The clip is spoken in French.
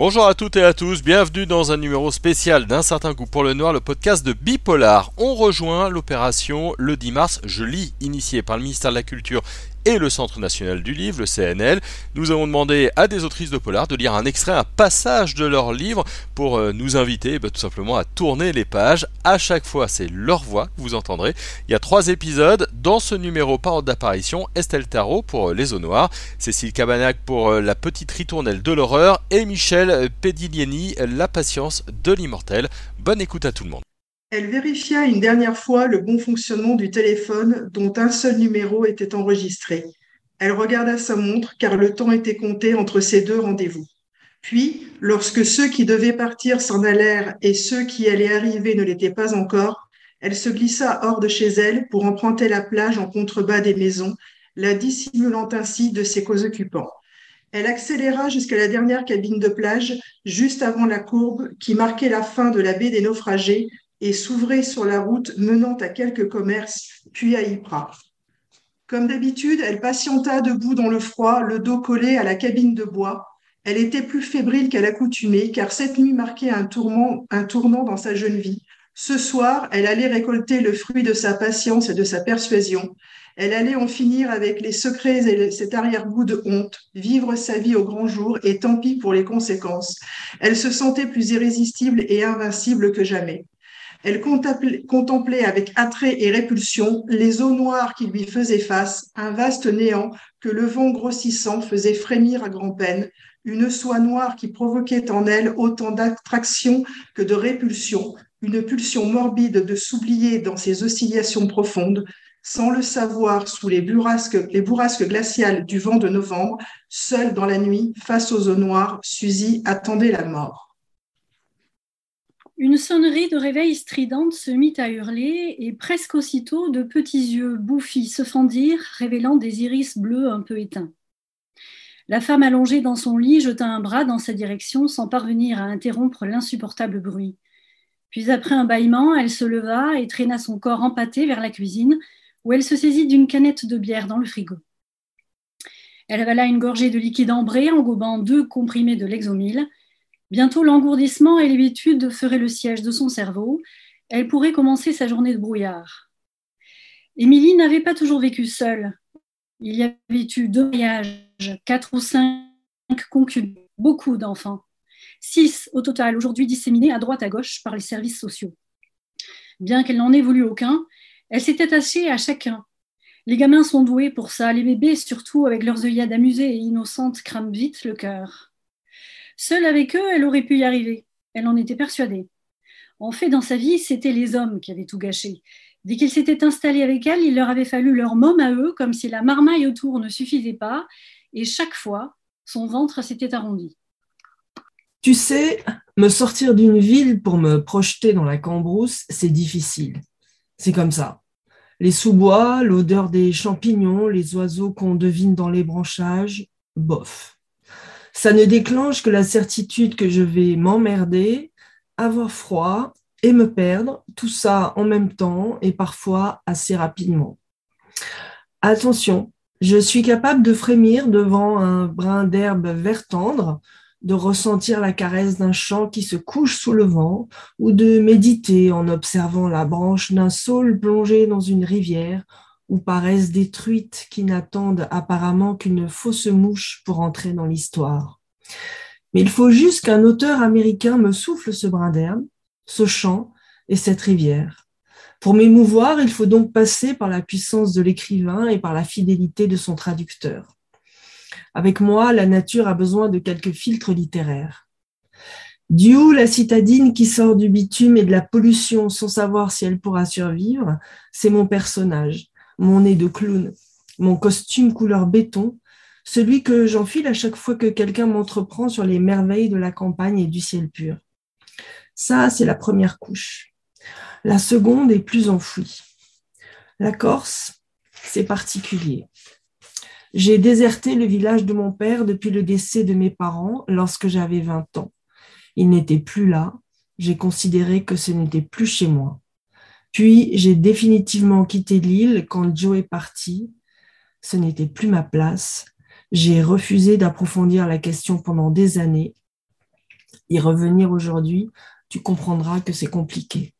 Bonjour à toutes et à tous, bienvenue dans un numéro spécial d'un certain goût pour le noir, le podcast de Bipolar. On rejoint l'opération le 10 mars, je lis, initiée par le ministère de la Culture et le Centre national du livre, le CNL. Nous avons demandé à des autrices de polar de lire un extrait, un passage de leur livre pour euh, nous inviter bah, tout simplement à tourner les pages. À chaque fois, c'est leur voix que vous entendrez. Il y a trois épisodes. Dans ce numéro par d'apparition, Estelle Tarot pour euh, Les eaux noires, Cécile Cabanac pour euh, La petite ritournelle de l'horreur et Michel Pedilieni, La patience de l'immortel. Bonne écoute à tout le monde. Elle vérifia une dernière fois le bon fonctionnement du téléphone dont un seul numéro était enregistré. Elle regarda sa montre car le temps était compté entre ces deux rendez-vous. Puis, lorsque ceux qui devaient partir s'en allèrent et ceux qui allaient arriver ne l'étaient pas encore, elle se glissa hors de chez elle pour emprunter la plage en contrebas des maisons, la dissimulant ainsi de ses co-occupants. Elle accéléra jusqu'à la dernière cabine de plage, juste avant la courbe qui marquait la fin de la baie des naufragés, et s'ouvrait sur la route menant à quelques commerces, puis à Ypres. Comme d'habitude, elle patienta debout dans le froid, le dos collé à la cabine de bois. Elle était plus fébrile qu'à l'accoutumée, car cette nuit marquait un, tournant dans sa jeune vie. Ce soir, elle allait récolter le fruit de sa patience et de sa persuasion. Elle allait en finir avec les secrets et cet arrière-goût de honte, vivre sa vie au grand jour, et tant pis pour les conséquences. Elle se sentait plus irrésistible et invincible que jamais. Elle contemplait avec attrait et répulsion les eaux noires qui lui faisaient face, un vaste néant que le vent grossissant faisait frémir à grand-peine, une soie noire qui provoquait en elle autant d'attraction que de répulsion, une pulsion morbide de s'oublier dans ses oscillations profondes, sans le savoir sous les bourrasques, les bourrasques glaciales du vent de novembre, seule dans la nuit, face aux eaux noires, Suzy attendait la mort. Une sonnerie de réveil stridente se mit à hurler et presque aussitôt de petits yeux bouffis se fendirent, révélant des iris bleus un peu éteints. La femme allongée dans son lit jeta un bras dans sa direction sans parvenir à interrompre l'insupportable bruit. Puis après un bâillement, elle se leva et traîna son corps empâté vers la cuisine, où elle se saisit d'une canette de bière dans le frigo. Elle avala une gorgée de liquide ambré, engobant deux comprimés de l'exomile, Bientôt, l'engourdissement et l'habitude feraient le siège de son cerveau. Elle pourrait commencer sa journée de brouillard. Émilie n'avait pas toujours vécu seule. Il y avait eu deux mariages, quatre ou cinq concubines, beaucoup d'enfants. Six au total, aujourd'hui disséminés à droite à gauche par les services sociaux. Bien qu'elle n'en ait voulu aucun, elle s'était attachée à chacun. Les gamins sont doués pour ça, les bébés surtout, avec leurs œillades amusées et innocentes, crament vite le cœur. Seule avec eux, elle aurait pu y arriver. Elle en était persuadée. En fait, dans sa vie, c'était les hommes qui avaient tout gâché. Dès qu'ils s'étaient installés avec elle, il leur avait fallu leur môme à eux, comme si la marmaille autour ne suffisait pas, et chaque fois, son ventre s'était arrondi. Tu sais, me sortir d'une ville pour me projeter dans la cambrousse, c'est difficile. C'est comme ça. Les sous-bois, l'odeur des champignons, les oiseaux qu'on devine dans les branchages, bof ça ne déclenche que la certitude que je vais m'emmerder, avoir froid et me perdre, tout ça en même temps et parfois assez rapidement. Attention, je suis capable de frémir devant un brin d'herbe vert tendre, de ressentir la caresse d'un champ qui se couche sous le vent, ou de méditer en observant la branche d'un saule plongé dans une rivière, ou paraissent des qui n'attendent apparemment qu'une fausse mouche pour entrer dans l'histoire. Mais il faut juste qu'un auteur américain me souffle ce brin d'herbe, ce champ et cette rivière. Pour m'émouvoir, il faut donc passer par la puissance de l'écrivain et par la fidélité de son traducteur. Avec moi, la nature a besoin de quelques filtres littéraires. Du la citadine qui sort du bitume et de la pollution sans savoir si elle pourra survivre, c'est mon personnage mon nez de clown, mon costume couleur béton, celui que j'enfile à chaque fois que quelqu'un m'entreprend sur les merveilles de la campagne et du ciel pur. Ça, c'est la première couche. La seconde est plus enfouie. La Corse, c'est particulier. J'ai déserté le village de mon père depuis le décès de mes parents lorsque j'avais 20 ans. Il n'était plus là. J'ai considéré que ce n'était plus chez moi. Puis j'ai définitivement quitté l'île quand Joe est parti. Ce n'était plus ma place. J'ai refusé d'approfondir la question pendant des années. Y revenir aujourd'hui, tu comprendras que c'est compliqué.